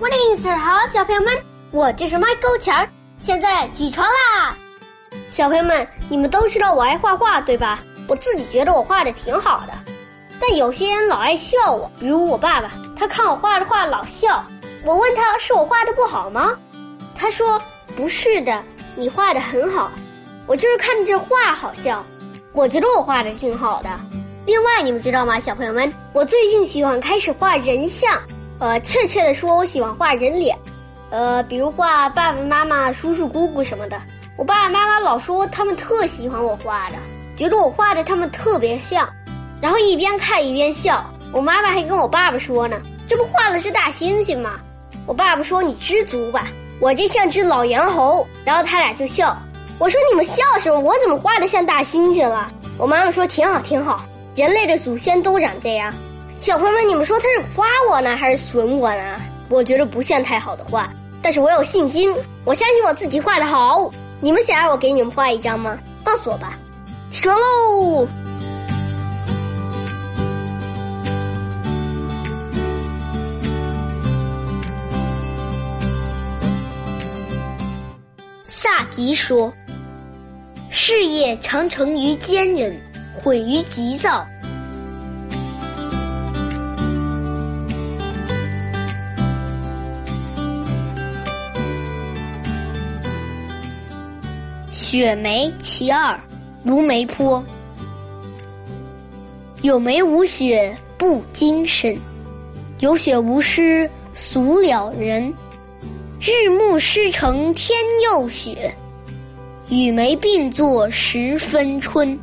Morning，好，小朋友们，我就是麦勾强，现在起床啦！小朋友们，你们都知道我爱画画，对吧？我自己觉得我画的挺好的，但有些人老爱笑我，比如我爸爸，他看我画的画老笑。我问他是我画的不好吗？他说不是的，你画的很好，我就是看着这画好笑。我觉得我画的挺好的。另外，你们知道吗，小朋友们，我最近喜欢开始画人像，呃，确切的说，我喜欢画人脸，呃，比如画爸爸妈妈、叔叔姑姑什么的。我爸爸妈妈老说他们特喜欢我画的，觉得我画的他们特别像，然后一边看一边笑。我妈妈还跟我爸爸说呢，这不画的是大猩猩吗？我爸爸说你知足吧，我这像只老猿猴。然后他俩就笑。我说你们笑什么？我怎么画的像大猩猩了？我妈妈说挺好挺好。人类的祖先都长这样，小朋友们，你们说他是夸我呢，还是损我呢？我觉得不像太好的话，但是我有信心，我相信我自己画的好。你们想让我给你们画一张吗？告诉我吧。起床喽！萨迪说：“事业常成于坚韧。”毁于急躁。雪梅其二，如梅坡。有梅无雪不精神，有雪无诗俗了人。日暮诗成天又雪，与梅并作十分春。